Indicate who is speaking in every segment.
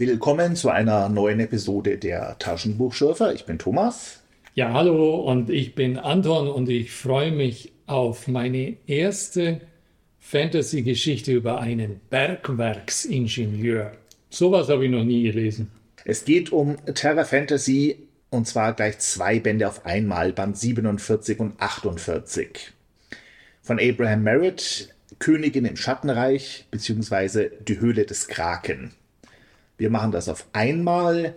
Speaker 1: Willkommen zu einer neuen Episode der Taschenbuchschürfer. Ich bin Thomas.
Speaker 2: Ja, hallo und ich bin Anton und ich freue mich auf meine erste Fantasy-Geschichte über einen Bergwerksingenieur. Sowas habe ich noch nie gelesen.
Speaker 1: Es geht um Terra Fantasy und zwar gleich zwei Bände auf einmal, Band 47 und 48. Von Abraham Merritt, Königin im Schattenreich bzw. die Höhle des Kraken. Wir machen das auf einmal,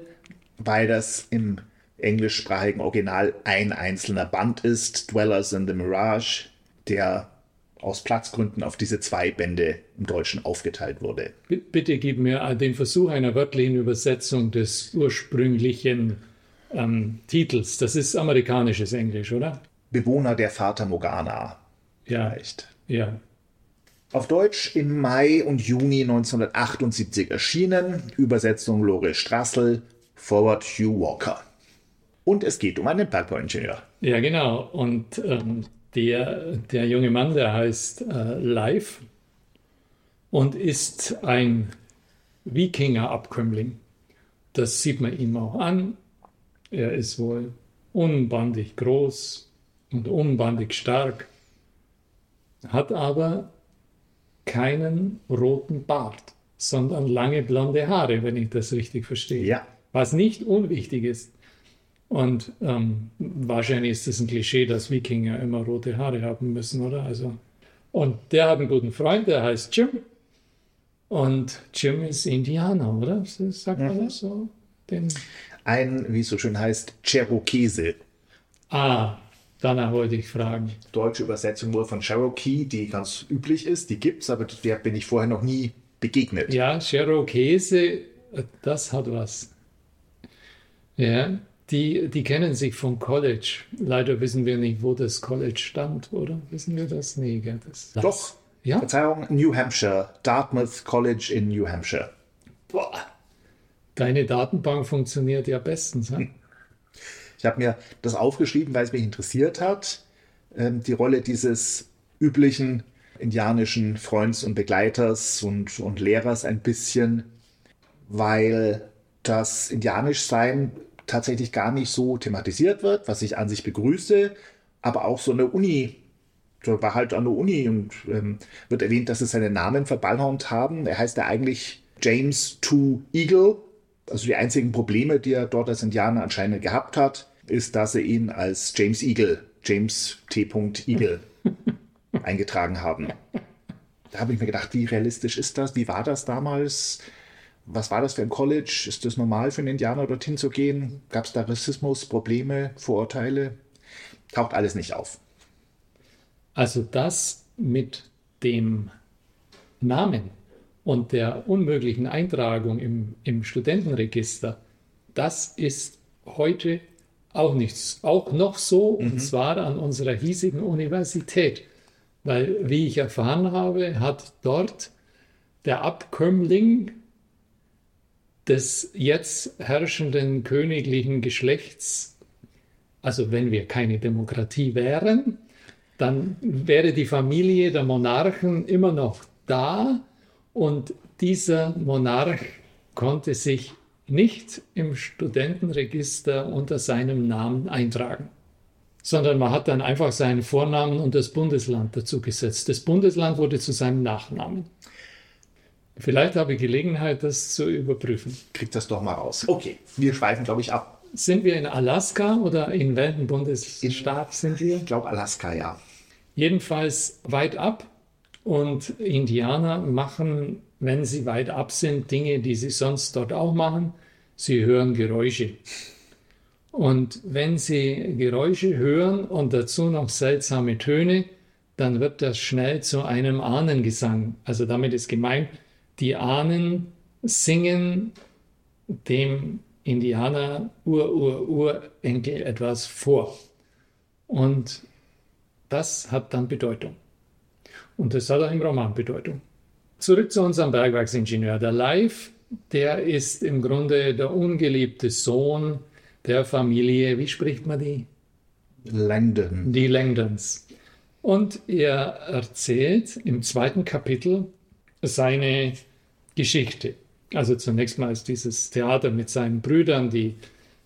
Speaker 1: weil das im englischsprachigen Original ein einzelner Band ist, Dwellers in the Mirage, der aus Platzgründen auf diese zwei Bände im Deutschen aufgeteilt wurde.
Speaker 2: Bitte gib mir den Versuch einer wörtlichen Übersetzung des ursprünglichen ähm, Titels. Das ist amerikanisches Englisch, oder?
Speaker 1: Bewohner der Vater Morgana.
Speaker 2: Ja. Vielleicht. Ja.
Speaker 1: Auf Deutsch im Mai und Juni 1978 erschienen, Übersetzung Lore Strassel, Forward Hugh Walker. Und es geht um einen Bergbauingenieur.
Speaker 2: Ja, genau. Und ähm, der, der junge Mann, der heißt äh, Live und ist ein Wikinger-Abkömmling. Das sieht man ihm auch an. Er ist wohl unbandig groß und unbandig stark, hat aber keinen roten Bart, sondern lange blonde Haare, wenn ich das richtig verstehe.
Speaker 1: Ja.
Speaker 2: Was nicht unwichtig ist. Und ähm, wahrscheinlich ist es ein Klischee, dass Wikinger immer rote Haare haben müssen, oder? Also, und der hat einen guten Freund, der heißt Jim. Und Jim ist Indianer, oder? Sagt man mhm. das so?
Speaker 1: Den ein, wie es so schön heißt, Cherokese.
Speaker 2: Ah, Danach wollte ich fragen.
Speaker 1: Deutsche Übersetzung nur von Cherokee, die ganz üblich ist, die gibt es, aber der bin ich vorher noch nie begegnet.
Speaker 2: Ja, Cherokese, das hat was. Ja, die, die kennen sich vom College. Leider wissen wir nicht, wo das College stand, oder? Wissen wir das? Nee, das,
Speaker 1: das. Doch. Ja? Verzeihung, New Hampshire. Dartmouth College in New Hampshire.
Speaker 2: Boah. Deine Datenbank funktioniert ja bestens. Hm?
Speaker 1: Ich habe mir das aufgeschrieben, weil es mich interessiert hat. Ähm, die Rolle dieses üblichen indianischen Freunds und Begleiters und, und Lehrers ein bisschen, weil das Indianischsein tatsächlich gar nicht so thematisiert wird, was ich an sich begrüße, aber auch so eine Uni, so war halt an der Uni und ähm, wird erwähnt, dass sie seinen Namen verballhornt haben. Er heißt ja eigentlich James Two Eagle. Also die einzigen Probleme, die er dort als Indianer anscheinend gehabt hat, ist, dass sie ihn als James Eagle, James T. Eagle, eingetragen haben. Da habe ich mir gedacht, wie realistisch ist das? Wie war das damals? Was war das für ein College? Ist das normal für einen Indianer dorthin zu gehen? Gab es da Rassismus, Probleme, Vorurteile? Taucht alles nicht auf.
Speaker 2: Also das mit dem Namen und der unmöglichen Eintragung im, im Studentenregister, das ist heute auch nichts, auch noch so, mhm. und zwar an unserer hiesigen Universität. Weil, wie ich erfahren habe, hat dort der Abkömmling des jetzt herrschenden königlichen Geschlechts, also wenn wir keine Demokratie wären, dann wäre die Familie der Monarchen immer noch da und dieser Monarch konnte sich nicht im Studentenregister unter seinem Namen eintragen, sondern man hat dann einfach seinen Vornamen und das Bundesland dazu gesetzt. Das Bundesland wurde zu seinem Nachnamen. Vielleicht habe ich Gelegenheit, das zu überprüfen.
Speaker 1: Kriegt das doch mal raus. Okay, wir schweifen, glaube ich, ab.
Speaker 2: Sind wir in Alaska oder in welchem Bundesstaat in, sind wir?
Speaker 1: Ich glaube Alaska, ja.
Speaker 2: Jedenfalls weit ab. Und Indianer machen wenn sie weit ab sind, Dinge, die sie sonst dort auch machen. Sie hören Geräusche. Und wenn sie Geräusche hören und dazu noch seltsame Töne, dann wird das schnell zu einem Ahnengesang. Also damit ist gemeint, die Ahnen singen dem Indianer Ur-Ur-Urenkel etwas vor. Und das hat dann Bedeutung. Und das hat auch im Roman Bedeutung. Zurück zu unserem Bergwerksingenieur. Der Live, der ist im Grunde der ungeliebte Sohn der Familie, wie spricht man die?
Speaker 1: Langdon.
Speaker 2: Die Langdons. Und er erzählt im zweiten Kapitel seine Geschichte. Also zunächst mal ist dieses Theater mit seinen Brüdern, die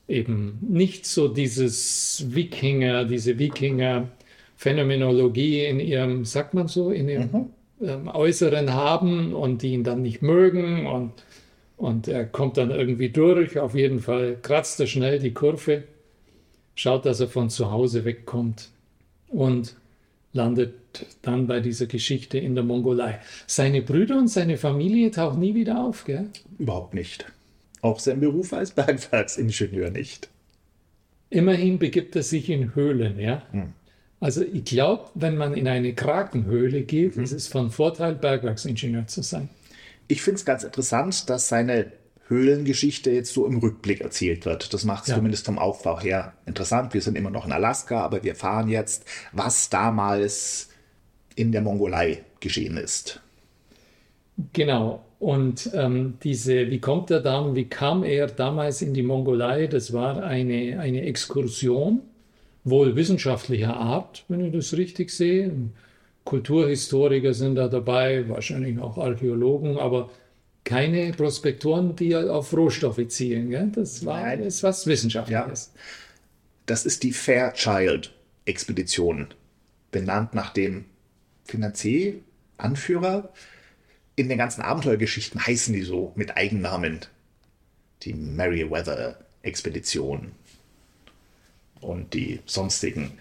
Speaker 2: eben nicht so dieses Wikinger, diese Wikinger-Phänomenologie in ihrem, sagt man so, in ihrem mhm. Ähm, Äußeren haben und die ihn dann nicht mögen und, und er kommt dann irgendwie durch. Auf jeden Fall kratzt er schnell die Kurve, schaut, dass er von zu Hause wegkommt und landet dann bei dieser Geschichte in der Mongolei. Seine Brüder und seine Familie tauchen nie wieder auf, gell?
Speaker 1: Überhaupt nicht. Auch sein Beruf als Bergwerksingenieur nicht.
Speaker 2: Immerhin begibt er sich in Höhlen, ja. Hm. Also ich glaube, wenn man in eine Krakenhöhle geht, hm. ist es von Vorteil, Bergwerksingenieur zu sein.
Speaker 1: Ich finde es ganz interessant, dass seine Höhlengeschichte jetzt so im Rückblick erzählt wird. Das macht es ja. zumindest vom Aufbau her interessant. Wir sind immer noch in Alaska, aber wir fahren jetzt, was damals in der Mongolei geschehen ist.
Speaker 2: Genau. Und ähm, diese, wie kommt er dann, wie kam er damals in die Mongolei? Das war eine, eine Exkursion, wohl wissenschaftlicher Art, wenn ich das richtig sehe. Kulturhistoriker sind da dabei, wahrscheinlich auch Archäologen, aber keine Prospektoren, die auf Rohstoffe zielen. Gell? Das war Nein. ist was Wissenschaftliches.
Speaker 1: Ja. Das ist die Fairchild-Expedition, benannt nach dem Finanzier-Anführer. In den ganzen Abenteuergeschichten heißen die so mit Eigennamen. Die Meriwether-Expedition und die sonstigen.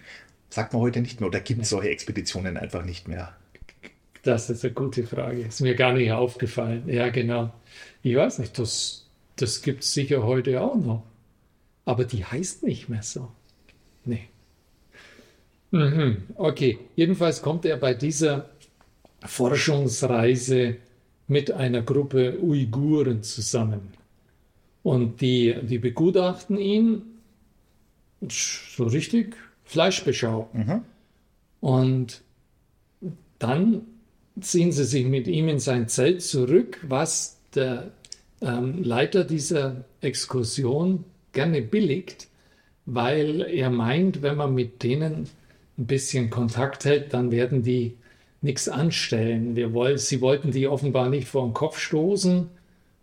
Speaker 1: Sagt man heute nicht mehr oder gibt es solche Expeditionen einfach nicht mehr?
Speaker 2: Das ist eine gute Frage. Ist mir gar nicht aufgefallen. Ja, genau. Ich weiß nicht, das, das gibt es sicher heute auch noch. Aber die heißt nicht mehr so. Nee. Mhm. Okay, jedenfalls kommt er bei dieser Forschungsreise mit einer Gruppe Uiguren zusammen. Und die, die begutachten ihn so richtig Fleischbeschau. Mhm. Und dann ziehen sie sich mit ihm in sein Zelt zurück, was der ähm, Leiter dieser Exkursion gerne billigt, weil er meint, wenn man mit denen ein bisschen Kontakt hält, dann werden die nichts anstellen. Wir wollen, sie wollten die offenbar nicht vor den Kopf stoßen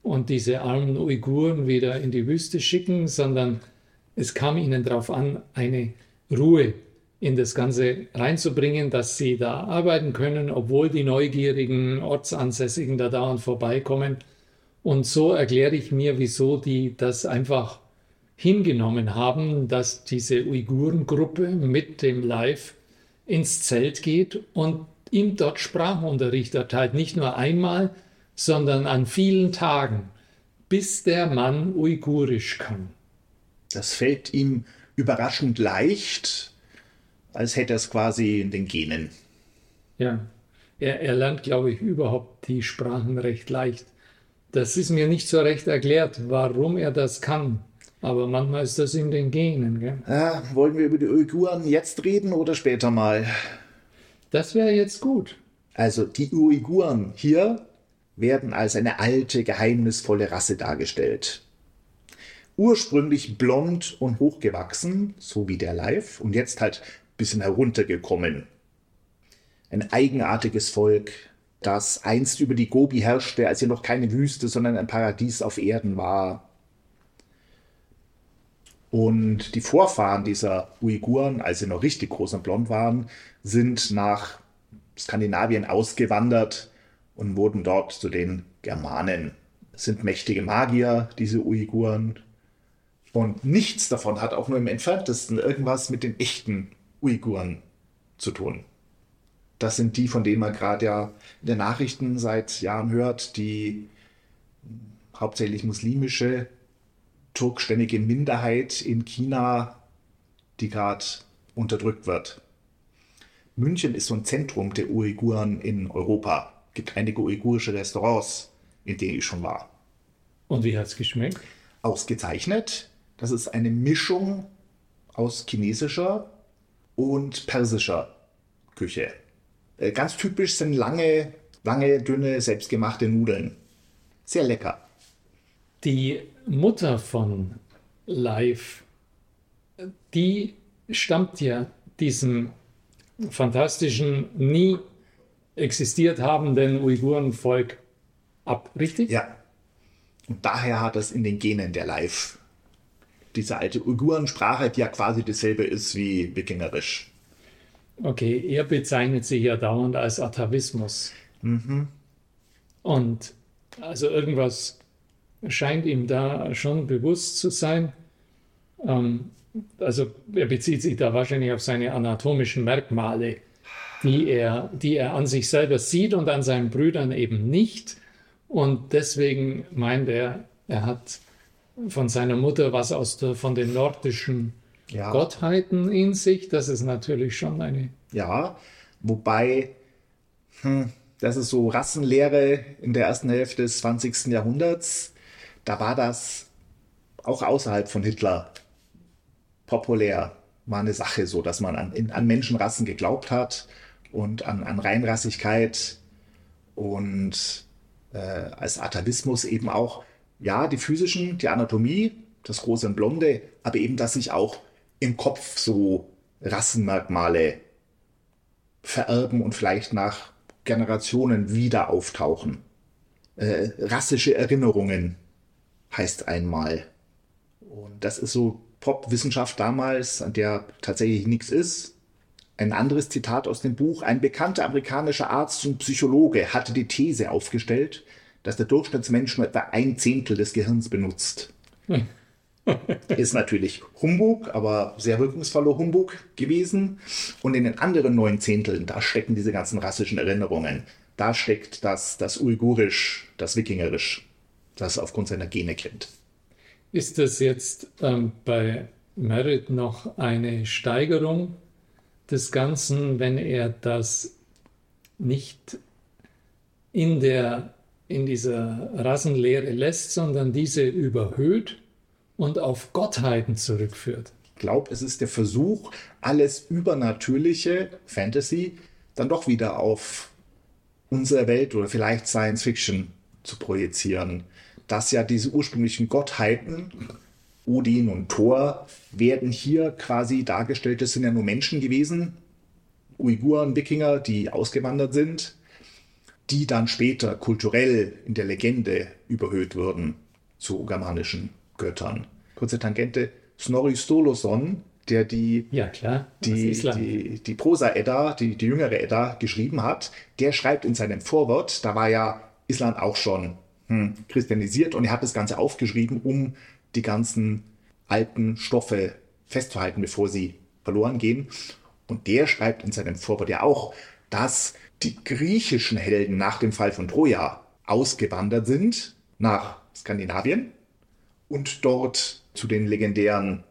Speaker 2: und diese armen Uiguren wieder in die Wüste schicken, sondern es kam ihnen darauf an, eine Ruhe in das Ganze reinzubringen, dass sie da arbeiten können, obwohl die neugierigen Ortsansässigen da dauernd vorbeikommen. Und so erkläre ich mir, wieso die das einfach hingenommen haben, dass diese Uigurengruppe mit dem Live ins Zelt geht und ihm dort Sprachunterricht erteilt. Nicht nur einmal, sondern an vielen Tagen, bis der Mann Uigurisch kann.
Speaker 1: Das fällt ihm überraschend leicht, als hätte er es quasi in den Genen.
Speaker 2: Ja, er, er lernt, glaube ich, überhaupt die Sprachen recht leicht. Das ist mir nicht so recht erklärt, warum er das kann. Aber manchmal ist das in den Genen. Gell?
Speaker 1: Ja, wollen wir über die Uiguren jetzt reden oder später mal?
Speaker 2: Das wäre jetzt gut.
Speaker 1: Also die Uiguren hier werden als eine alte, geheimnisvolle Rasse dargestellt. Ursprünglich blond und hochgewachsen, so wie der Live, und jetzt halt bisschen heruntergekommen. Ein eigenartiges Volk, das einst über die Gobi herrschte, als sie noch keine Wüste, sondern ein Paradies auf Erden war. Und die Vorfahren dieser Uiguren, als sie noch richtig groß und blond waren, sind nach Skandinavien ausgewandert und wurden dort zu den Germanen. Es sind mächtige Magier, diese Uiguren. Und nichts davon hat auch nur im entferntesten irgendwas mit den echten Uiguren zu tun. Das sind die, von denen man gerade ja in den Nachrichten seit Jahren hört, die hauptsächlich muslimische, turkstämmige Minderheit in China, die gerade unterdrückt wird. München ist so ein Zentrum der Uiguren in Europa. Es gibt einige uigurische Restaurants, in denen ich schon war.
Speaker 2: Und wie hat es geschmeckt?
Speaker 1: Ausgezeichnet. Das ist eine Mischung aus chinesischer und persischer Küche. Äh, ganz typisch sind lange, lange, dünne, selbstgemachte Nudeln. Sehr lecker.
Speaker 2: Die Mutter von Live, die stammt ja diesem fantastischen, nie existiert habenden Uigurenvolk ab, richtig?
Speaker 1: Ja. Und daher hat es in den Genen der Live. Diese alte Uigurensprache, die ja quasi dasselbe ist wie Wikingerisch.
Speaker 2: Okay, er bezeichnet sich ja dauernd als Atavismus. Mhm. Und also irgendwas scheint ihm da schon bewusst zu sein. Ähm, also er bezieht sich da wahrscheinlich auf seine anatomischen Merkmale, die er, die er an sich selber sieht und an seinen Brüdern eben nicht. Und deswegen meint er, er hat von seiner Mutter was aus der, von den nordischen ja. Gottheiten in sich. Das ist natürlich schon eine.
Speaker 1: Ja, wobei, hm, das ist so Rassenlehre in der ersten Hälfte des 20. Jahrhunderts. Da war das auch außerhalb von Hitler populär. War eine Sache so, dass man an, an Menschenrassen geglaubt hat und an, an Reinrassigkeit und äh, als Atavismus eben auch, ja, die physischen, die Anatomie, das große und Blonde, aber eben, dass sich auch im Kopf so Rassenmerkmale vererben und vielleicht nach Generationen wieder auftauchen. Äh, rassische Erinnerungen heißt einmal. Und das ist so Popwissenschaft damals, an der tatsächlich nichts ist. Ein anderes Zitat aus dem Buch. Ein bekannter amerikanischer Arzt und Psychologe hatte die These aufgestellt, dass der Durchschnittsmensch nur etwa ein Zehntel des Gehirns benutzt. Hm. ist natürlich Humbug, aber sehr wirkungsvoller Humbug gewesen. Und in den anderen neun Zehnteln, da stecken diese ganzen rassischen Erinnerungen. Da steckt das, das Uigurisch, das Wikingerisch, das aufgrund seiner Gene kennt.
Speaker 2: Ist das jetzt ähm, bei Merritt noch eine Steigerung des Ganzen, wenn er das nicht in, der, in dieser Rassenlehre lässt, sondern diese überhöht und auf Gottheiten zurückführt?
Speaker 1: Ich glaube, es ist der Versuch, alles Übernatürliche, Fantasy, dann doch wieder auf unsere Welt oder vielleicht Science Fiction zu projizieren. Dass ja diese ursprünglichen Gottheiten, Odin und Thor, werden hier quasi dargestellt, das sind ja nur Menschen gewesen, Uiguren, Wikinger, die ausgewandert sind, die dann später kulturell in der Legende überhöht wurden zu germanischen Göttern. Kurze Tangente, Snorri Sturluson, der die,
Speaker 2: ja, klar,
Speaker 1: die, die, die Prosa-Edda, die, die jüngere Edda geschrieben hat, der schreibt in seinem Vorwort, da war ja Island auch schon hm, christianisiert und er hat das Ganze aufgeschrieben, um die ganzen alten Stoffe festzuhalten, bevor sie verloren gehen. Und der schreibt in seinem Vorwort ja auch, dass die griechischen Helden nach dem Fall von Troja ausgewandert sind nach Skandinavien und dort zu den legendären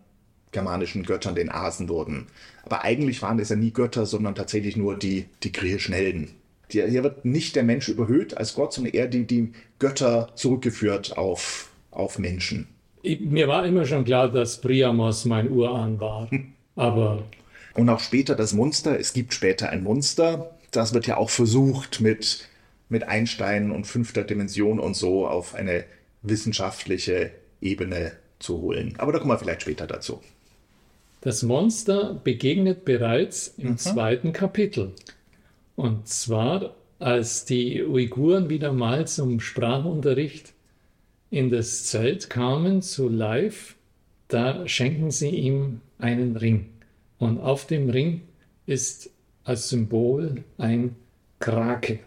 Speaker 1: germanischen Göttern, den Asen wurden. Aber eigentlich waren das ja nie Götter, sondern tatsächlich nur die, die griechischen Helden. Hier wird nicht der Mensch überhöht als Gott, sondern eher die, die Götter zurückgeführt auf, auf Menschen.
Speaker 2: Ich, mir war immer schon klar, dass Priamos mein Urahn war. Aber.
Speaker 1: Und auch später das Monster. Es gibt später ein Monster. Das wird ja auch versucht, mit, mit Einstein und fünfter Dimension und so auf eine wissenschaftliche Ebene zu holen. Aber da kommen wir vielleicht später dazu.
Speaker 2: Das Monster begegnet bereits im mhm. zweiten Kapitel. Und zwar, als die Uiguren wieder mal zum Sprachunterricht in das Zelt kamen, zu Live, da schenken sie ihm einen Ring. Und auf dem Ring ist als Symbol ein Krake.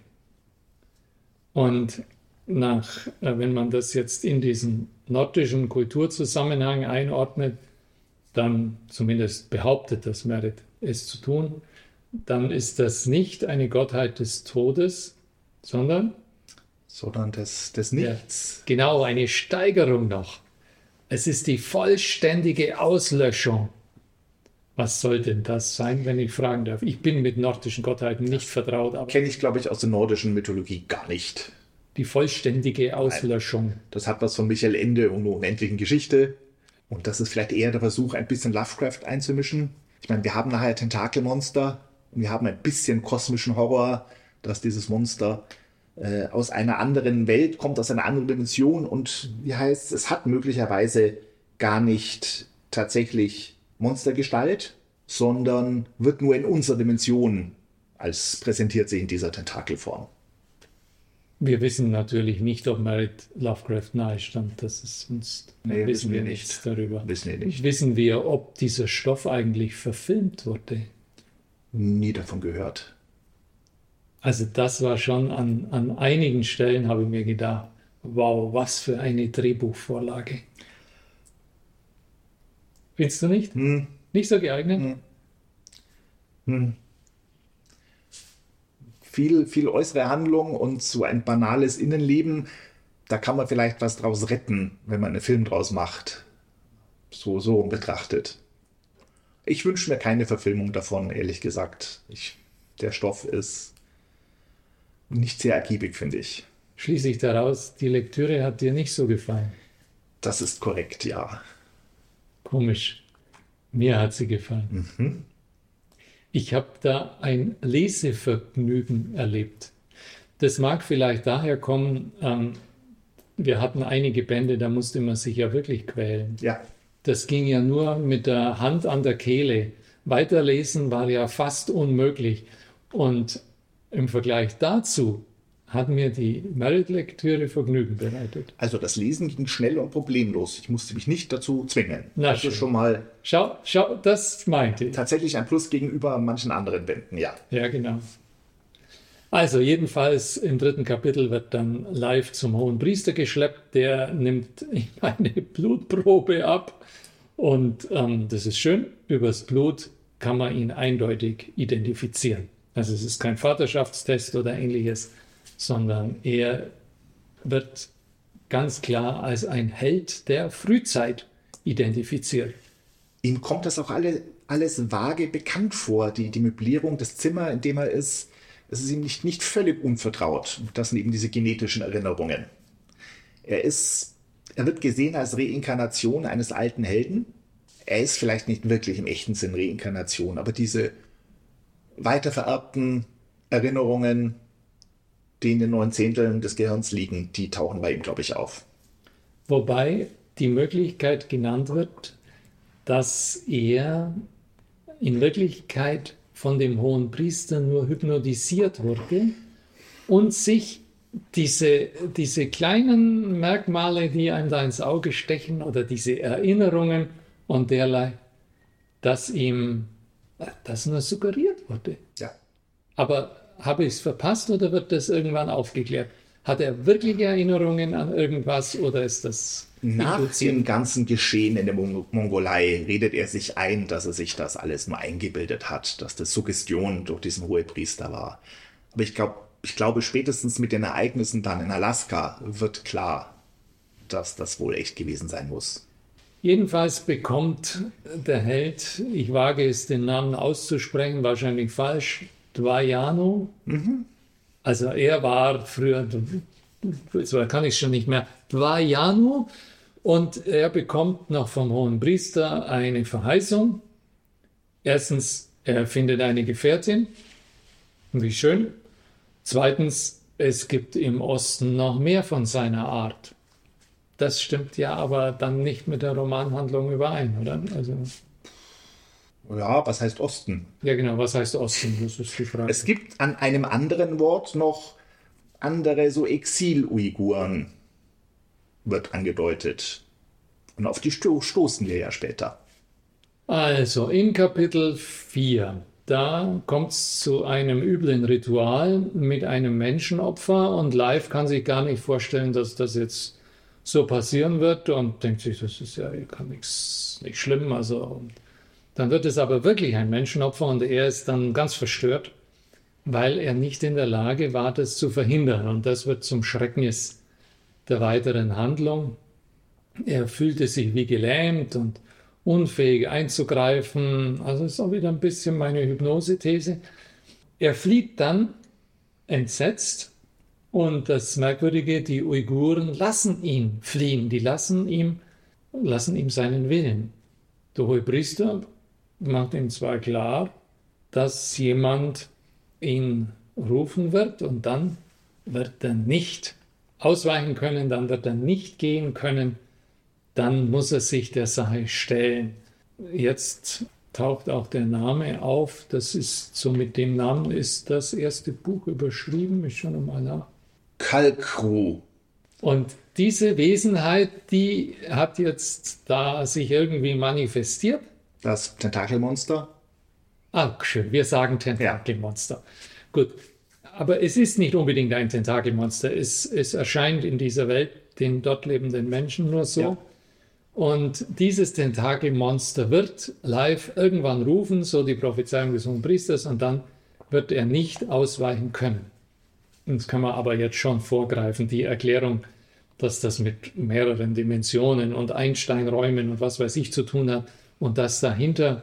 Speaker 2: Und nach, äh, wenn man das jetzt in diesen nordischen Kulturzusammenhang einordnet, dann zumindest behauptet das Merit es zu tun, dann ist das nicht eine Gottheit des Todes, sondern
Speaker 1: sondern des, des Nichts.
Speaker 2: Ja, genau, eine Steigerung noch. Es ist die vollständige Auslöschung. Was soll denn das sein, wenn ich fragen darf? Ich bin mit nordischen Gottheiten nicht vertraut.
Speaker 1: Kenne ich, glaube ich, aus der nordischen Mythologie gar nicht
Speaker 2: die vollständige Auslöschung.
Speaker 1: Das hat was von Michael Ende und einer unendlichen Geschichte. Und das ist vielleicht eher der Versuch, ein bisschen Lovecraft einzumischen. Ich meine, wir haben nachher Tentakelmonster und wir haben ein bisschen kosmischen Horror, dass dieses Monster äh, aus einer anderen Welt kommt, aus einer anderen Dimension und wie heißt es, hat möglicherweise gar nicht tatsächlich Monstergestalt, sondern wird nur in unserer Dimension als präsentiert sich in dieser Tentakelform.
Speaker 2: Wir wissen natürlich nicht, ob Merit Lovecraft nahe stand. Das ist uns
Speaker 1: Nee,
Speaker 2: wissen wir nichts
Speaker 1: nicht.
Speaker 2: darüber.
Speaker 1: Wissen wir nicht.
Speaker 2: Wissen wir, ob dieser Stoff eigentlich verfilmt wurde?
Speaker 1: Nie davon gehört.
Speaker 2: Also das war schon an, an einigen Stellen, habe ich mir gedacht, wow, was für eine Drehbuchvorlage. Findest du nicht?
Speaker 1: Hm,
Speaker 2: Nicht so geeignet?
Speaker 1: hm. Viel, viel äußere Handlung und so ein banales Innenleben, da kann man vielleicht was draus retten, wenn man einen Film draus macht. So, so betrachtet. Ich wünsche mir keine Verfilmung davon, ehrlich gesagt. Ich, der Stoff ist nicht sehr ergiebig, finde ich.
Speaker 2: Schließe ich daraus, die Lektüre hat dir nicht so gefallen.
Speaker 1: Das ist korrekt, ja.
Speaker 2: Komisch. Mir hat sie gefallen.
Speaker 1: Mhm.
Speaker 2: Ich habe da ein Lesevergnügen erlebt. Das mag vielleicht daher kommen, ähm, wir hatten einige Bände, da musste man sich ja wirklich quälen.
Speaker 1: Ja,
Speaker 2: Das ging ja nur mit der Hand an der Kehle. Weiterlesen war ja fast unmöglich. Und im Vergleich dazu hat mir die Merit-Lektüre Vergnügen bereitet.
Speaker 1: also das Lesen ging schnell und problemlos. Ich musste mich nicht dazu zwingen.
Speaker 2: Na
Speaker 1: das
Speaker 2: schön.
Speaker 1: schon mal
Speaker 2: Schau, schau, das meinte ich.
Speaker 1: tatsächlich ein Plus gegenüber manchen anderen Bänden, ja.
Speaker 2: Ja, genau. Also jedenfalls im dritten Kapitel wird dann live zum hohen Priester geschleppt. Der nimmt eine Blutprobe ab und ähm, das ist schön. Übers Blut kann man ihn eindeutig identifizieren. Also es ist kein Vaterschaftstest oder ähnliches, sondern er wird ganz klar als ein Held der Frühzeit identifiziert.
Speaker 1: Ihm kommt das auch alle, alles vage bekannt vor, die, die Möblierung, das Zimmer, in dem er ist. Es ist ihm nicht, nicht völlig unvertraut. Das sind eben diese genetischen Erinnerungen. Er ist, er wird gesehen als Reinkarnation eines alten Helden. Er ist vielleicht nicht wirklich im echten Sinn Reinkarnation, aber diese weitervererbten Erinnerungen, die in den neun Zehnteln des Gehirns liegen, die tauchen bei ihm, glaube ich, auf.
Speaker 2: Wobei die Möglichkeit genannt wird, dass er in Wirklichkeit von dem hohen Priester nur hypnotisiert wurde und sich diese, diese kleinen Merkmale, die einem da ins Auge stechen oder diese Erinnerungen und derlei, dass ihm das nur suggeriert wurde.
Speaker 1: Ja.
Speaker 2: Aber habe ich es verpasst oder wird das irgendwann aufgeklärt? Hat er wirkliche Erinnerungen an irgendwas oder ist das
Speaker 1: Nach dem ganzen Geschehen in der Mon Mongolei redet er sich ein, dass er sich das alles nur eingebildet hat, dass das Suggestion durch diesen Hohepriester war. Aber ich, glaub, ich glaube, spätestens mit den Ereignissen dann in Alaska wird klar, dass das wohl echt gewesen sein muss.
Speaker 2: Jedenfalls bekommt der Held, ich wage es den Namen auszusprechen, wahrscheinlich falsch, Dvajano. Also er war früher, so kann ich schon nicht mehr, Dvajano. Und er bekommt noch vom hohen Priester eine Verheißung. Erstens, er findet eine Gefährtin. Wie schön. Zweitens, es gibt im Osten noch mehr von seiner Art. Das stimmt ja aber dann nicht mit der Romanhandlung überein, oder? Also,
Speaker 1: Ja, was heißt Osten?
Speaker 2: ja genau, was heißt Osten? Das ist die Frage.
Speaker 1: Es gibt an einem anderen Wort noch andere so Exil-Uiguren, wird angedeutet. Und auf die sto stoßen wir ja später.
Speaker 2: Also in Kapitel 4, da kommt es zu einem üblen Ritual mit einem Menschenopfer und Live kann sich gar nicht vorstellen, dass das jetzt so passieren wird und denkt sich, das ist ja kann nichts nicht schlimm. Also dann wird es aber wirklich ein Menschenopfer und er ist dann ganz verstört, weil er nicht in der Lage war, das zu verhindern. Und das wird zum Schrecknis der weiteren Handlung. Er fühlte sich wie gelähmt und unfähig einzugreifen. Also ist auch wieder ein bisschen meine Hypnosethese. Er flieht dann entsetzt und das Merkwürdige, die Uiguren lassen ihn fliehen. Die lassen ihm, lassen ihm seinen Willen. Der Hohepriester macht ihm zwar klar, dass jemand ihn rufen wird und dann wird er nicht ausweichen können, dann wird er nicht gehen können, dann muss er sich der Sache stellen. Jetzt taucht auch der Name auf. Das ist so mit dem Namen ist das erste Buch überschrieben. Ich schaue mal nach.
Speaker 1: Kalkru.
Speaker 2: Und diese Wesenheit, die hat jetzt da sich irgendwie manifestiert.
Speaker 1: Das Tentakelmonster?
Speaker 2: Ah, schön, wir sagen Tentakelmonster. Ja. Gut, aber es ist nicht unbedingt ein Tentakelmonster. Es, es erscheint in dieser Welt den dort lebenden Menschen nur so. Ja. Und dieses Tentakelmonster wird live irgendwann rufen, so die Prophezeiung des Hohen Priesters, und dann wird er nicht ausweichen können. Das kann man aber jetzt schon vorgreifen, die Erklärung, dass das mit mehreren Dimensionen und Einsteinräumen und was weiß ich zu tun hat und dass dahinter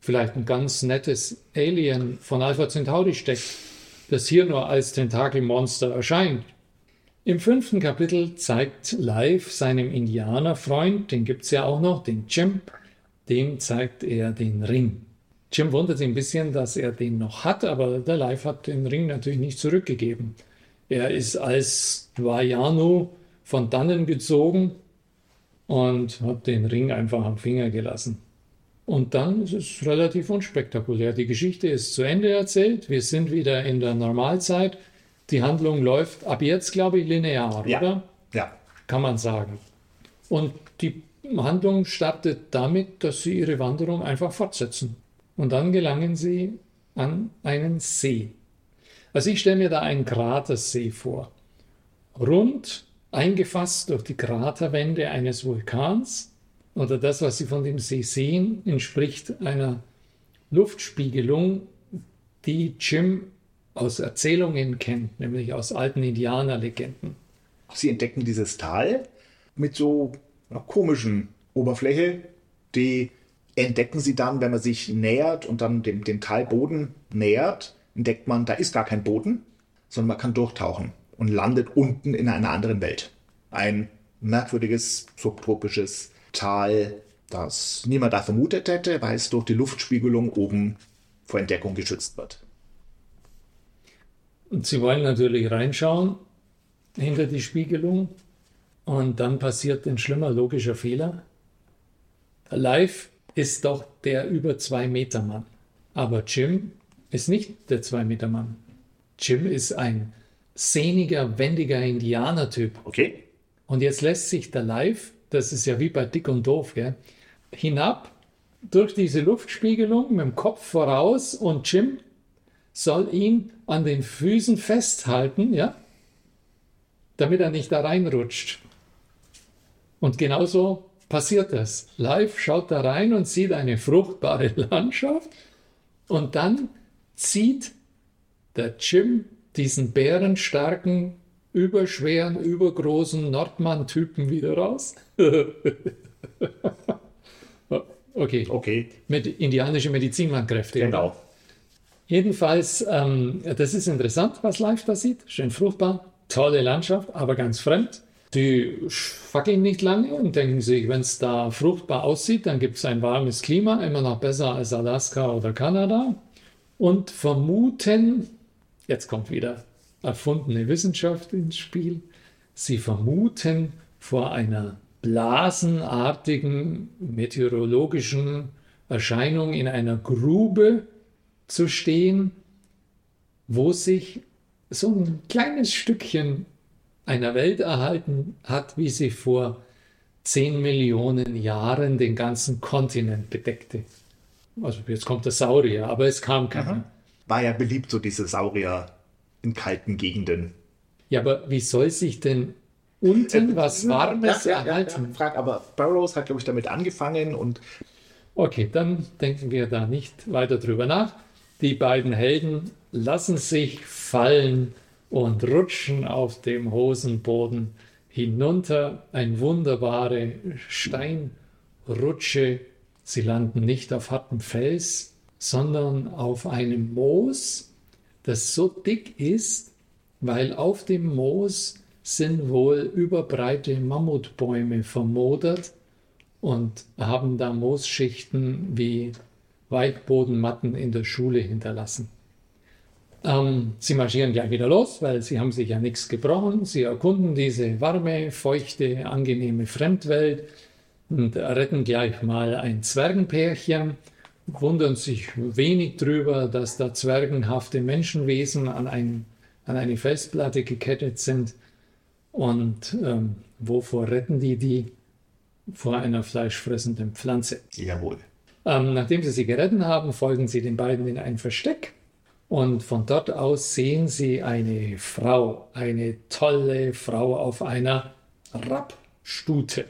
Speaker 2: vielleicht ein ganz nettes Alien von Alpha Centauri steckt, das hier nur als Tentakelmonster erscheint im fünften Kapitel zeigt Live seinem Indianerfreund, den gibt es ja auch noch, den Jim, dem zeigt er den Ring. Jim wundert sich ein bisschen, dass er den noch hat, aber der Live hat den Ring natürlich nicht zurückgegeben. Er ist als Dwayanu von dannen gezogen und hat den Ring einfach am Finger gelassen. Und dann ist es relativ unspektakulär. Die Geschichte ist zu Ende erzählt. Wir sind wieder in der Normalzeit die Handlung läuft ab jetzt, glaube ich, linear,
Speaker 1: ja.
Speaker 2: oder?
Speaker 1: Ja.
Speaker 2: Kann man sagen. Und die Handlung startet damit, dass sie ihre Wanderung einfach fortsetzen. Und dann gelangen sie an einen See. Also ich stelle mir da einen Kratersee vor. Rund, eingefasst durch die Kraterwände eines Vulkans oder das, was Sie von dem See sehen, entspricht einer Luftspiegelung, die Jim aus Erzählungen kennt, nämlich aus alten Indianerlegenden.
Speaker 1: Sie entdecken dieses Tal mit so einer komischen Oberfläche, die entdecken sie dann, wenn man sich nähert und dann dem, dem Talboden nähert, entdeckt man, da ist gar kein Boden, sondern man kann durchtauchen und landet unten in einer anderen Welt. Ein merkwürdiges, subtropisches Tal, das niemand da vermutet hätte, weil es durch die Luftspiegelung oben vor Entdeckung geschützt wird.
Speaker 2: Und sie wollen natürlich reinschauen hinter die Spiegelung und dann passiert ein schlimmer logischer Fehler. Live ist doch der über zwei Meter Mann. Aber Jim ist nicht der zwei Meter Mann. Jim ist ein sehniger, wendiger Indianertyp.
Speaker 1: Okay.
Speaker 2: Und jetzt lässt sich der Live, das ist ja wie bei Dick und Doof, gell, hinab durch diese Luftspiegelung mit dem Kopf voraus und Jim soll ihn an den Füßen festhalten, ja, damit er nicht da reinrutscht. Und genauso passiert das. Live schaut da rein und sieht eine fruchtbare Landschaft und dann zieht der Jim diesen bärenstarken, überschweren, übergroßen Nordmann-Typen wieder raus. okay.
Speaker 1: Okay.
Speaker 2: Mit indianischen Medizinmannkräften.
Speaker 1: Genau.
Speaker 2: Jedenfalls, ähm, das ist interessant, was live da sieht. Schön fruchtbar, tolle Landschaft, aber ganz fremd. Die fackeln nicht lange und denken sich, wenn es da fruchtbar aussieht, dann gibt es ein warmes Klima, immer noch besser als Alaska oder Kanada. Und vermuten, jetzt kommt wieder erfundene Wissenschaft ins Spiel, sie vermuten vor einer blasenartigen meteorologischen Erscheinung in einer Grube zu stehen, wo sich so ein kleines Stückchen einer Welt erhalten hat, wie sie vor zehn Millionen Jahren den ganzen Kontinent bedeckte. Also jetzt kommt der Saurier, aber es kam keiner.
Speaker 1: War ja beliebt, so diese Saurier in kalten Gegenden.
Speaker 2: Ja, aber wie soll sich denn unten äh, was Warmes ja, ja, erhalten?
Speaker 1: Ja, frag, aber Burroughs hat, glaube ich, damit angefangen und.
Speaker 2: Okay, dann denken wir da nicht weiter drüber nach. Die beiden Helden lassen sich fallen und rutschen auf dem Hosenboden hinunter. Eine wunderbare Steinrutsche. Sie landen nicht auf hartem Fels, sondern auf einem Moos, das so dick ist, weil auf dem Moos sind wohl überbreite Mammutbäume vermodert und haben da Moosschichten wie Weichbodenmatten in der Schule hinterlassen. Ähm, sie marschieren gleich wieder los, weil sie haben sich ja nichts gebrochen. Sie erkunden diese warme, feuchte, angenehme Fremdwelt und retten gleich mal ein Zwergenpärchen, wundern sich wenig drüber, dass da zwergenhafte Menschenwesen an ein an eine Felsplatte gekettet sind. Und ähm, wovor retten die die? Vor einer fleischfressenden Pflanze.
Speaker 1: Jawohl.
Speaker 2: Ähm, nachdem sie sie gerettet haben, folgen sie den beiden in ein Versteck. Und von dort aus sehen sie eine Frau, eine tolle Frau auf einer Rappstute.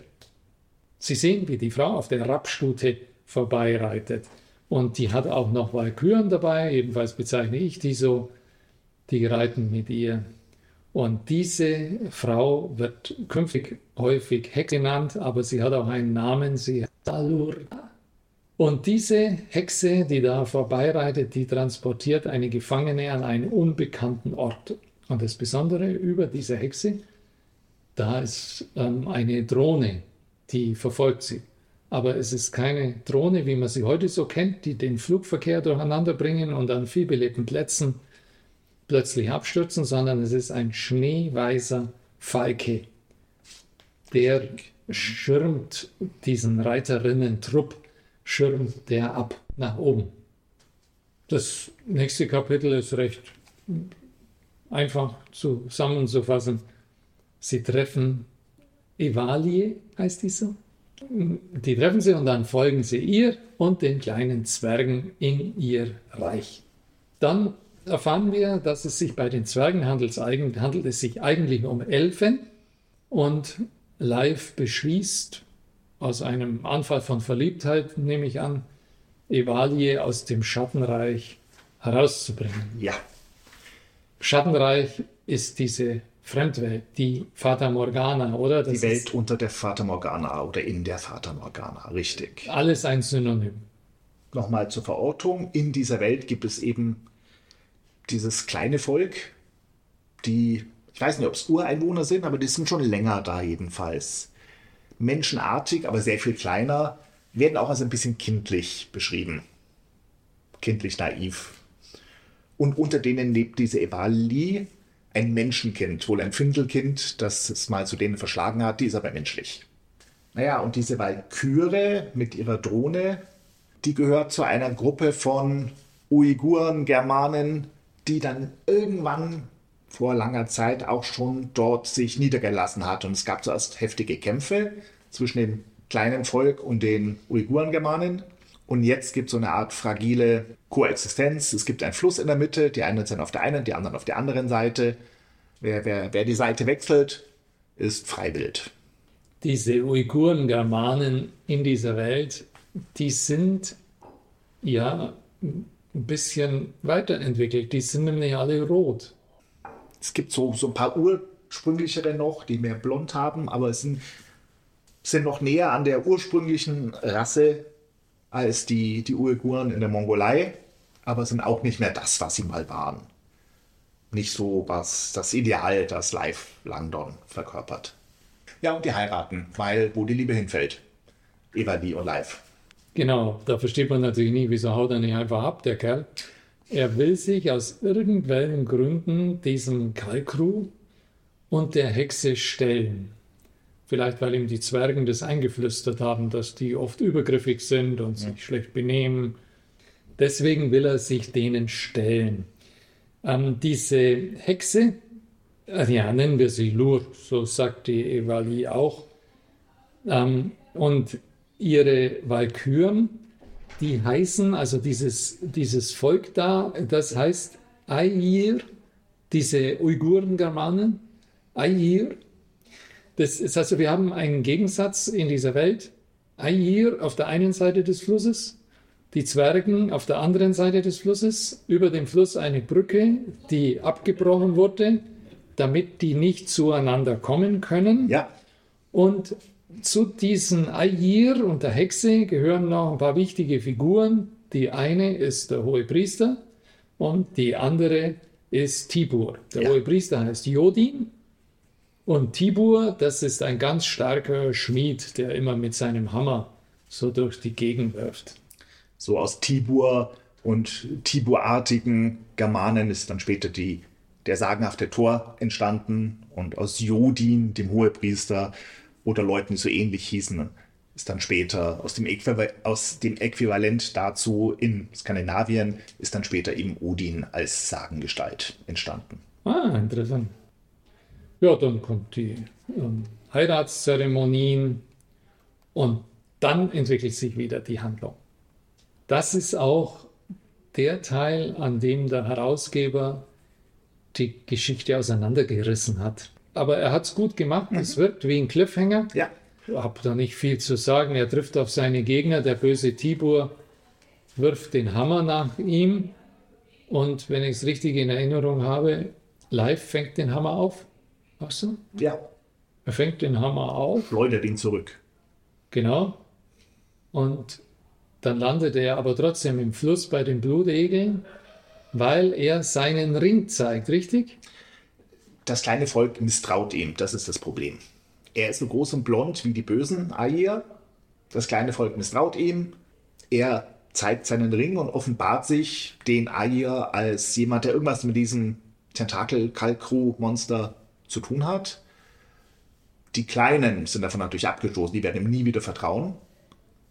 Speaker 2: Sie sehen, wie die Frau auf der Rappstute vorbeireitet. Und die hat auch noch Walküren dabei, jedenfalls bezeichne ich die so. Die reiten mit ihr. Und diese Frau wird künftig häufig Hexe genannt, aber sie hat auch einen Namen, sie heißt Salurda. Und diese Hexe, die da vorbeireitet, die transportiert eine Gefangene an einen unbekannten Ort. Und das Besondere über diese Hexe, da ist ähm, eine Drohne, die verfolgt sie. Aber es ist keine Drohne, wie man sie heute so kennt, die den Flugverkehr durcheinander bringen und an vielbelebten Plätzen plötzlich abstürzen, sondern es ist ein schneeweißer Falke, der schirmt diesen Reiterinnen-Trupp, schirmt der ab nach oben. Das nächste Kapitel ist recht einfach zusammenzufassen. Sie treffen Evalie, heißt die so. Die treffen sie und dann folgen sie ihr und den kleinen Zwergen in ihr Reich. Dann erfahren wir, dass es sich bei den Zwergen handelt, handelt es sich eigentlich um Elfen und Leif beschließt, aus einem Anfall von Verliebtheit, nehme ich an, Evalie aus dem Schattenreich herauszubringen.
Speaker 1: Ja.
Speaker 2: Schattenreich ist diese Fremdwelt, die Fata Morgana, oder?
Speaker 1: Das die Welt unter der Fata Morgana oder in der Fata Morgana, richtig.
Speaker 2: Alles ein Synonym.
Speaker 1: Nochmal zur Verortung. In dieser Welt gibt es eben dieses kleine Volk, die, ich weiß nicht, ob es Ureinwohner sind, aber die sind schon länger da jedenfalls. Menschenartig, aber sehr viel kleiner, werden auch als ein bisschen kindlich beschrieben. Kindlich naiv. Und unter denen lebt diese Evali, ein Menschenkind, wohl ein Findelkind, das es mal zu denen verschlagen hat, die ist aber menschlich. Naja, und diese Walküre mit ihrer Drohne, die gehört zu einer Gruppe von Uiguren, Germanen, die dann irgendwann vor langer Zeit auch schon dort sich niedergelassen hat. Und es gab zuerst heftige Kämpfe zwischen dem kleinen Volk und den Uiguren-Germanen. Und jetzt gibt es so eine Art fragile Koexistenz. Es gibt einen Fluss in der Mitte, die einen sind auf der einen, die anderen auf der anderen Seite. Wer, wer, wer die Seite wechselt, ist freiwillig.
Speaker 2: Diese Uiguren-Germanen in dieser Welt, die sind ja ein bisschen weiterentwickelt. Die sind nämlich alle rot.
Speaker 1: Es gibt so, so ein paar ursprünglichere noch, die mehr blond haben, aber es sind, sind noch näher an der ursprünglichen Rasse als die, die Uiguren in der Mongolei, aber sind auch nicht mehr das, was sie mal waren. Nicht so was das Ideal, das Live Langdon verkörpert. Ja, und die heiraten, weil wo die Liebe hinfällt. Evali und Live.
Speaker 2: Genau, da versteht man natürlich nie, wieso haut er nicht einfach ab, der Kerl. Er will sich aus irgendwelchen Gründen diesem Kalkru und der Hexe stellen. Vielleicht, weil ihm die Zwergen das eingeflüstert haben, dass die oft übergriffig sind und sich schlecht benehmen. Deswegen will er sich denen stellen. Ähm, diese Hexe, äh, ja, nennen wir sie Lur, so sagt die Evali auch. Ähm, und ihre Walküren, die heißen, also dieses, dieses Volk da, das heißt Ayir, diese Uiguren-Germanen, Ayir das ist also, wir haben einen Gegensatz in dieser Welt. Air auf der einen Seite des Flusses, die Zwergen auf der anderen Seite des Flusses, über dem Fluss eine Brücke, die abgebrochen wurde, damit die nicht zueinander kommen können.
Speaker 1: Ja.
Speaker 2: Und zu diesen Air und der Hexe gehören noch ein paar wichtige Figuren. Die eine ist der hohe Priester und die andere ist Tibur. Der ja. hohe Priester heißt Jodin und Tibur, das ist ein ganz starker Schmied, der immer mit seinem Hammer so durch die Gegend wirft.
Speaker 1: So aus Tibur und Tiburartigen Germanen ist dann später die, der sagenhafte Thor entstanden und aus Jodin, dem Hohepriester oder Leuten, die so ähnlich hießen, ist dann später aus dem, aus dem Äquivalent dazu in Skandinavien ist dann später eben Odin als Sagengestalt entstanden.
Speaker 2: Ah, interessant. Ja, dann kommt die ähm, Heiratszeremonien und dann entwickelt sich wieder die Handlung. Das ist auch der Teil, an dem der Herausgeber die Geschichte auseinandergerissen hat. Aber er hat es gut gemacht. Es mhm. wirkt wie ein Cliffhanger.
Speaker 1: Ja.
Speaker 2: Ich habe da nicht viel zu sagen. Er trifft auf seine Gegner. Der böse Tibur wirft den Hammer nach ihm. Und wenn ich es richtig in Erinnerung habe, live fängt den Hammer auf. Ach so?
Speaker 1: Ja.
Speaker 2: Er fängt den Hammer auf.
Speaker 1: Läutert ihn zurück.
Speaker 2: Genau. Und dann landet er aber trotzdem im Fluss bei den Blutegeln, weil er seinen Ring zeigt, richtig?
Speaker 1: Das kleine Volk misstraut ihm, das ist das Problem. Er ist so groß und blond wie die bösen Air. Das kleine Volk misstraut ihm. Er zeigt seinen Ring und offenbart sich den Air als jemand, der irgendwas mit diesem Tentakel-Kalkru-Monster zu tun hat. Die Kleinen sind davon natürlich abgestoßen, die werden ihm nie wieder vertrauen.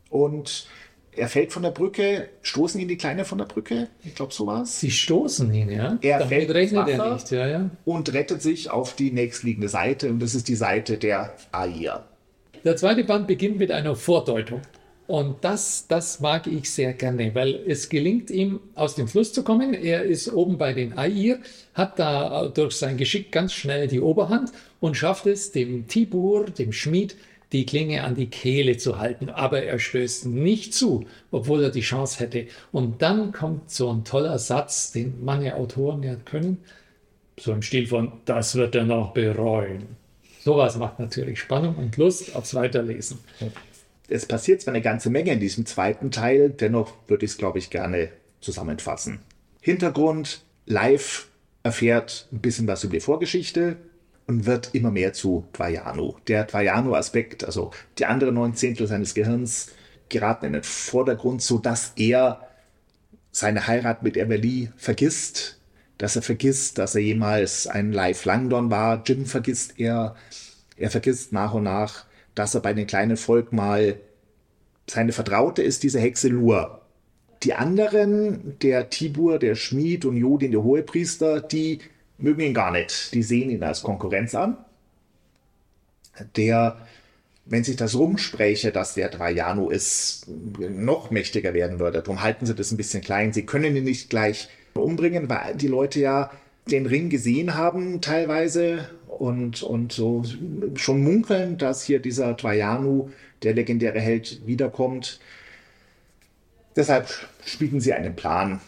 Speaker 1: Und er fällt von der Brücke, stoßen ihn die Kleine von der Brücke? Ich glaube, so war es.
Speaker 2: Sie stoßen ihn, ja.
Speaker 1: Er Damit fällt rechnet er
Speaker 2: nicht, ja, ja.
Speaker 1: Und rettet sich auf die nächstliegende Seite und das ist die Seite der Aia.
Speaker 2: Der zweite Band beginnt mit einer Vordeutung. Und das, das mag ich sehr gerne, weil es gelingt ihm, aus dem Fluss zu kommen. Er ist oben bei den Air, hat da durch sein Geschick ganz schnell die Oberhand und schafft es, dem Tibur, dem Schmied, die Klinge an die Kehle zu halten. Aber er stößt nicht zu, obwohl er die Chance hätte. Und dann kommt so ein toller Satz, den manche Autoren ja können, so im Stil von, das wird er noch bereuen. Sowas macht natürlich Spannung und Lust aufs Weiterlesen.
Speaker 1: Es passiert zwar eine ganze Menge in diesem zweiten Teil, dennoch würde ich es, glaube ich, gerne zusammenfassen. Hintergrund, live erfährt ein bisschen was über die Vorgeschichte, und wird immer mehr zu Dvajanu. Der Dvajanu-Aspekt, also die anderen neun Zehntel seines Gehirns, geraten in den Vordergrund, sodass er seine Heirat mit Emily vergisst, dass er vergisst, dass er jemals ein Live Langdon war. Jim vergisst er. Er vergisst nach und nach, dass er bei dem kleinen Volk mal seine Vertraute ist, diese Hexe Lur. Die anderen, der Tibur, der Schmied und Jodin, der Hohepriester, die mögen ihn gar nicht. Die sehen ihn als Konkurrenz an. Der, wenn sich das rumspräche, dass der Trajano ist, noch mächtiger werden würde. Darum halten sie das ein bisschen klein. Sie können ihn nicht gleich umbringen, weil die Leute ja den Ring gesehen haben teilweise und, und so schon munkeln, dass hier dieser Trajanu, der legendäre Held, wiederkommt. Deshalb spielen sie einen Plan.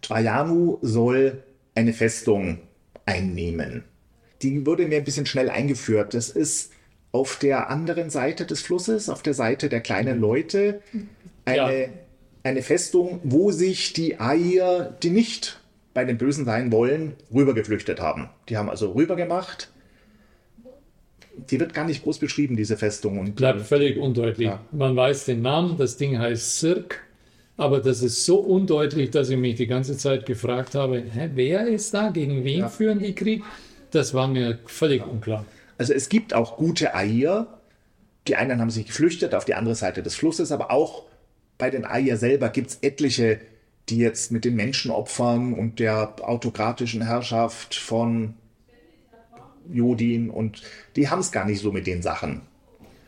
Speaker 1: Trajanu soll eine Festung einnehmen. Die wurde mir ein bisschen schnell eingeführt. Das ist auf der anderen Seite des Flusses, auf der Seite der kleinen Leute, eine, ja. eine Festung, wo sich die Air, die nicht bei den Bösen sein wollen, rübergeflüchtet haben. Die haben also rübergemacht. Die wird gar nicht groß beschrieben, diese Festung. Und,
Speaker 2: Bleibt völlig undeutlich. Ja. Man weiß den Namen, das Ding heißt Sirk aber das ist so undeutlich, dass ich mich die ganze Zeit gefragt habe, hä, wer ist da, gegen wen ja. führen die Krieg? Das war mir völlig ja. unklar.
Speaker 1: Also es gibt auch gute Air. Die einen haben sich geflüchtet auf die andere Seite des Flusses, aber auch bei den Air selber gibt es etliche, die jetzt mit den Menschenopfern und der autokratischen Herrschaft von Jodin und die haben es gar nicht so mit den Sachen.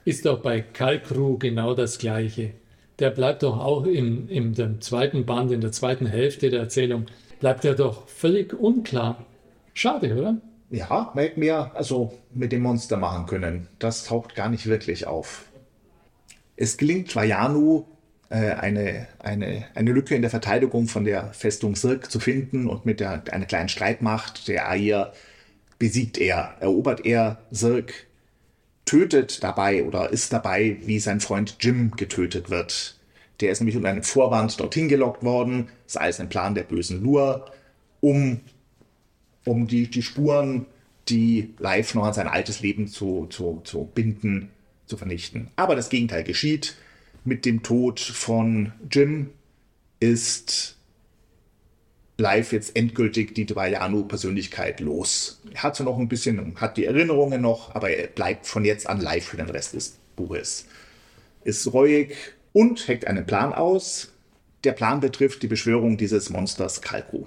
Speaker 2: Ist doch bei Kalkru genau das Gleiche der bleibt doch auch im, im dem zweiten Band, in der zweiten Hälfte der Erzählung, bleibt er doch völlig unklar. Schade, oder?
Speaker 1: Ja, man hätte mehr also mit dem Monster machen können. Das taucht gar nicht wirklich auf. Es gelingt Trajanu, äh, eine, eine, eine Lücke in der Verteidigung von der Festung Sirk zu finden und mit der, einer kleinen Streitmacht der Air besiegt er, erobert er Sirk tötet dabei oder ist dabei, wie sein Freund Jim getötet wird. Der ist nämlich unter einem Vorwand dorthin gelockt worden. Das ist alles ein Plan der bösen Lur, um, um die, die Spuren, die Live noch an sein altes Leben zu, zu, zu binden, zu vernichten. Aber das Gegenteil geschieht. Mit dem Tod von Jim ist live jetzt endgültig die Dwayanu-Persönlichkeit los. Er hat so noch ein bisschen, hat die Erinnerungen noch, aber er bleibt von jetzt an live für den Rest des Buches. Ist reuig und heckt einen Plan aus. Der Plan betrifft die Beschwörung dieses Monsters Kalku.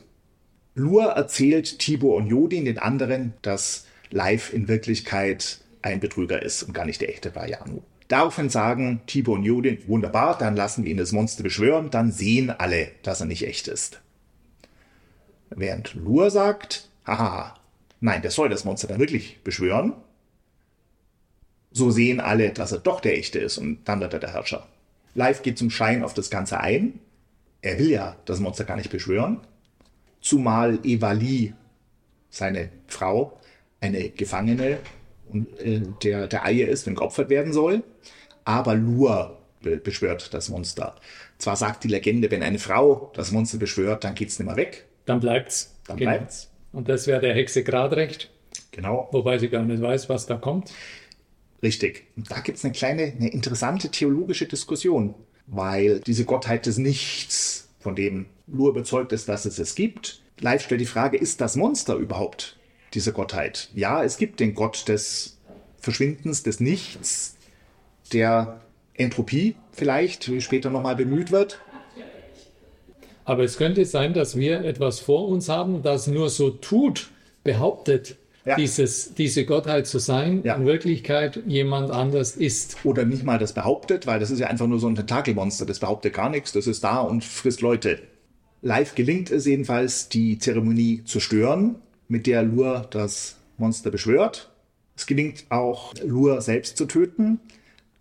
Speaker 1: Lur erzählt Tibor und Jodin den anderen, dass Live in Wirklichkeit ein Betrüger ist und gar nicht der echte Bayanu. Daraufhin sagen Tibor und Jodin, wunderbar, dann lassen wir ihn das Monster beschwören, dann sehen alle, dass er nicht echt ist. Während Lur sagt, haha, nein, der soll das Monster dann wirklich beschwören. So sehen alle, dass er doch der echte ist und dann wird er der Herrscher. Live geht zum Schein auf das Ganze ein. Er will ja das Monster gar nicht beschwören. Zumal Evali, seine Frau, eine Gefangene der, der Eier ist, wenn geopfert werden soll. Aber Lur beschwört das Monster. Zwar sagt die Legende, wenn eine Frau das Monster beschwört, dann geht es nicht mehr weg.
Speaker 2: Dann bleibt's.
Speaker 1: Dann genau. bleibt's.
Speaker 2: Und das wäre der Hexe Gradrecht.
Speaker 1: Genau.
Speaker 2: Wobei sie gar nicht weiß, was da kommt.
Speaker 1: Richtig. Und da gibt es eine kleine, eine interessante theologische Diskussion, weil diese Gottheit des Nichts, von dem nur überzeugt ist, dass es es gibt, Live stellt die Frage, ist das Monster überhaupt diese Gottheit? Ja, es gibt den Gott des Verschwindens, des Nichts, der Entropie vielleicht, wie später nochmal bemüht wird.
Speaker 2: Aber es könnte sein, dass wir etwas vor uns haben, das nur so tut, behauptet, ja. dieses, diese Gottheit zu sein, ja. in Wirklichkeit jemand anders ist.
Speaker 1: Oder nicht mal das behauptet, weil das ist ja einfach nur so ein Tentakelmonster, das behauptet gar nichts, das ist da und frisst Leute. Live gelingt es jedenfalls, die Zeremonie zu stören, mit der Lur das Monster beschwört. Es gelingt auch, Lur selbst zu töten,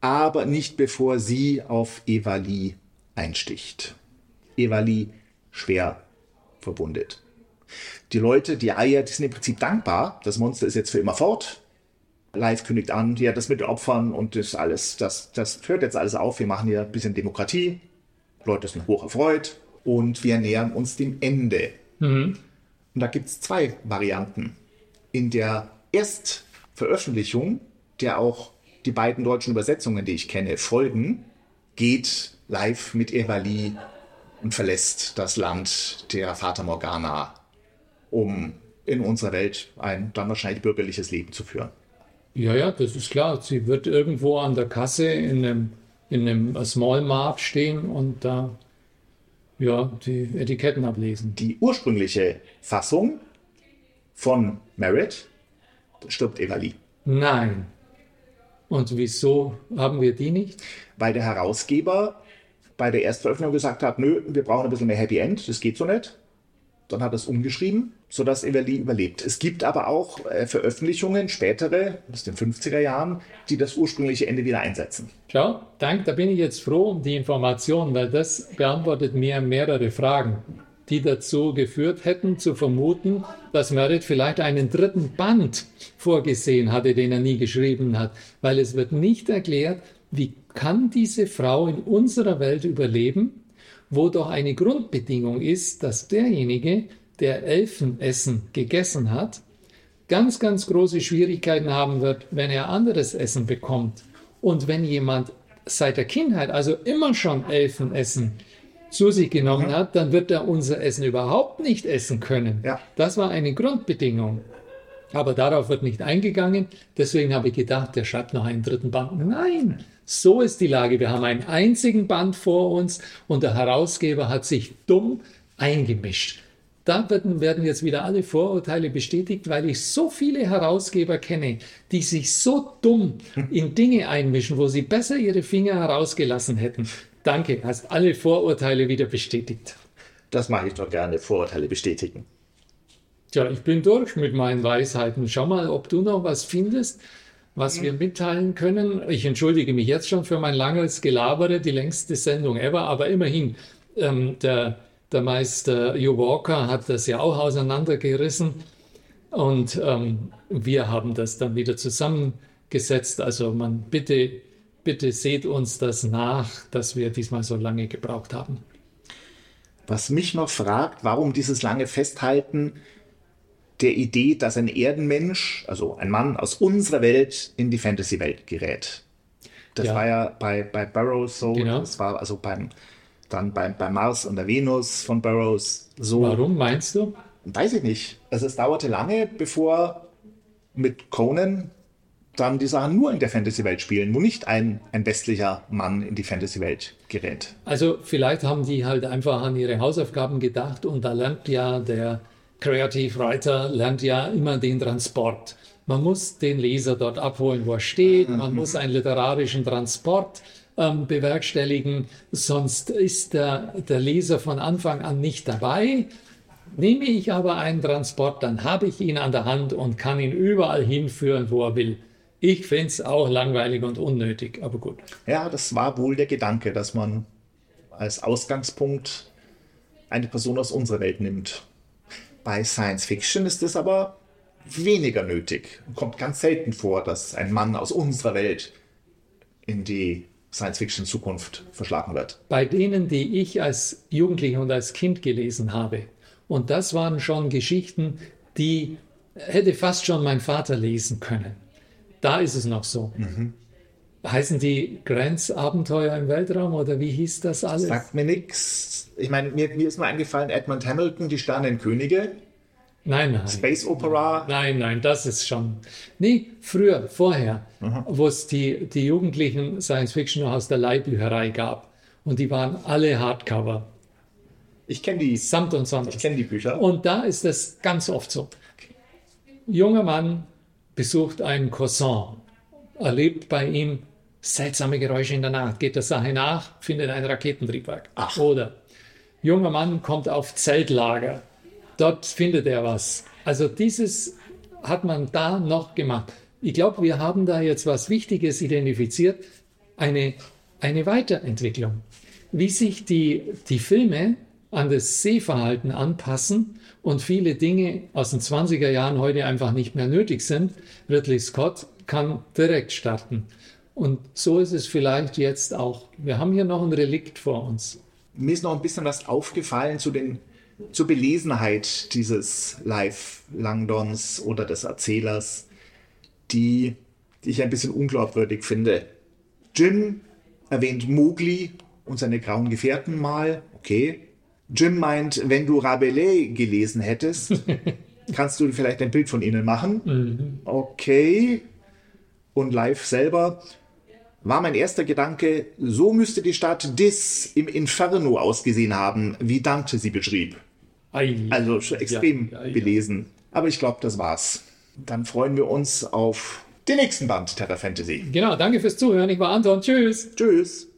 Speaker 1: aber nicht bevor sie auf Evali einsticht. Evali schwer verbundet. Die Leute, die Eier, die sind im Prinzip dankbar. Das Monster ist jetzt für immer fort. Live kündigt an, ja, das mit den Opfern und das alles, das, das hört jetzt alles auf. Wir machen hier ein bisschen Demokratie. Leute sind hoch erfreut und wir nähern uns dem Ende. Mhm. Und da gibt es zwei Varianten. In der Erstveröffentlichung, der auch die beiden deutschen Übersetzungen, die ich kenne, folgen, geht live mit Evali und verlässt das Land der Fata Morgana, um in unserer Welt ein dann wahrscheinlich bürgerliches Leben zu führen.
Speaker 2: Ja, ja, das ist klar. Sie wird irgendwo an der Kasse in einem, in einem Small Mart stehen und da ja, die Etiketten ablesen.
Speaker 1: Die ursprüngliche Fassung von Merit stirbt Evali.
Speaker 2: Nein. Und wieso haben wir die nicht?
Speaker 1: Weil der Herausgeber bei der Erstveröffentlichung gesagt hat, nö, wir brauchen ein bisschen mehr Happy End, das geht so nicht. Dann hat er es umgeschrieben, sodass Everly überlebt. Es gibt aber auch äh, Veröffentlichungen, spätere, aus den 50er Jahren, die das ursprüngliche Ende wieder einsetzen.
Speaker 2: Schau, danke, da bin ich jetzt froh um die Information, weil das beantwortet mir mehrere Fragen, die dazu geführt hätten, zu vermuten, dass Merit vielleicht einen dritten Band vorgesehen hatte, den er nie geschrieben hat, weil es wird nicht erklärt, wie kann diese Frau in unserer Welt überleben, wo doch eine Grundbedingung ist, dass derjenige, der Elfenessen gegessen hat, ganz, ganz große Schwierigkeiten haben wird, wenn er anderes Essen bekommt. Und wenn jemand seit der Kindheit, also immer schon Elfenessen zu sich genommen mhm. hat, dann wird er unser Essen überhaupt nicht essen können. Ja. Das war eine Grundbedingung. Aber darauf wird nicht eingegangen. Deswegen habe ich gedacht, der schreibt noch einen dritten Band. Nein, so ist die Lage. Wir haben einen einzigen Band vor uns und der Herausgeber hat sich dumm eingemischt. Da werden jetzt wieder alle Vorurteile bestätigt, weil ich so viele Herausgeber kenne, die sich so dumm in Dinge einmischen, wo sie besser ihre Finger herausgelassen hätten. Danke, hast alle Vorurteile wieder bestätigt.
Speaker 1: Das mache ich doch gerne, Vorurteile bestätigen.
Speaker 2: Tja, ich bin durch mit meinen Weisheiten. Schau mal, ob du noch was findest, was wir mitteilen können. Ich entschuldige mich jetzt schon für mein langes Gelabere, die längste Sendung ever, aber immerhin, ähm, der, der Meister Hugh Walker hat das ja auch auseinandergerissen und ähm, wir haben das dann wieder zusammengesetzt. Also man bitte, bitte seht uns das nach, dass wir diesmal so lange gebraucht haben.
Speaker 1: Was mich noch fragt, warum dieses lange Festhalten der Idee, dass ein Erdenmensch, also ein Mann aus unserer Welt, in die Fantasy-Welt gerät. Das ja. war ja bei, bei Burroughs so, genau. das war also beim, dann bei, bei Mars und der Venus von Burroughs so.
Speaker 2: Warum meinst du?
Speaker 1: Weiß ich nicht. Also es dauerte lange, bevor mit Conan dann die Sachen nur in der Fantasy-Welt spielen, wo nicht ein, ein westlicher Mann in die Fantasy-Welt gerät.
Speaker 2: Also vielleicht haben die halt einfach an ihre Hausaufgaben gedacht und da lernt ja der Creative Writer lernt ja immer den Transport. Man muss den Leser dort abholen, wo er steht. Man muss einen literarischen Transport ähm, bewerkstelligen, sonst ist der, der Leser von Anfang an nicht dabei. Nehme ich aber einen Transport, dann habe ich ihn an der Hand und kann ihn überall hinführen, wo er will. Ich finde es auch langweilig und unnötig, aber gut.
Speaker 1: Ja, das war wohl der Gedanke, dass man als Ausgangspunkt eine Person aus unserer Welt nimmt. Bei Science Fiction ist es aber weniger nötig. Kommt ganz selten vor, dass ein Mann aus unserer Welt in die Science-Fiction-Zukunft verschlagen wird.
Speaker 2: Bei denen, die ich als Jugendlicher und als Kind gelesen habe, und das waren schon Geschichten, die hätte fast schon mein Vater lesen können. Da ist es noch so. Mhm. Heißen die Grants Abenteuer im Weltraum oder wie hieß das alles?
Speaker 1: Sagt mir nichts. Ich meine, mir, mir ist nur eingefallen, Edmund Hamilton, die Sternenkönige.
Speaker 2: Nein, nein.
Speaker 1: Space Opera.
Speaker 2: Nein, nein, das ist schon. Nee, früher, vorher, mhm. wo es die, die Jugendlichen Science Fiction aus der Leihbücherei gab. Und die waren alle Hardcover.
Speaker 1: Ich kenne die.
Speaker 2: Samt und Sonders.
Speaker 1: Ich kenne die Bücher.
Speaker 2: Und da ist es ganz oft so. Junger Mann besucht einen Cousin, erlebt bei ihm seltsame Geräusche in der Nacht, geht der Sache nach, findet ein Raketentriebwerk. Ach. Oder junger Mann kommt auf Zeltlager, dort findet er was. Also dieses hat man da noch gemacht. Ich glaube, wir haben da jetzt was Wichtiges identifiziert, eine, eine Weiterentwicklung. Wie sich die, die Filme an das Sehverhalten anpassen und viele Dinge aus den 20er Jahren heute einfach nicht mehr nötig sind. Ridley Scott kann direkt starten. Und so ist es vielleicht jetzt auch. Wir haben hier noch ein Relikt vor uns.
Speaker 1: Mir ist noch ein bisschen was aufgefallen zu den, zur Belesenheit dieses Live-Langdons oder des Erzählers, die, die ich ein bisschen unglaubwürdig finde. Jim erwähnt Mowgli und seine grauen Gefährten mal. Okay, Jim meint, wenn du Rabelais gelesen hättest, kannst du vielleicht ein Bild von ihnen machen. Mhm. Okay. Und live selber war mein erster Gedanke, so müsste die Stadt Dis im Inferno ausgesehen haben, wie Dante sie beschrieb. Also extrem ja, ja, ja. belesen. Aber ich glaube, das war's. Dann freuen wir uns auf den nächsten Band Terra Fantasy.
Speaker 2: Genau, danke fürs Zuhören. Ich war Anton. Tschüss.
Speaker 1: Tschüss.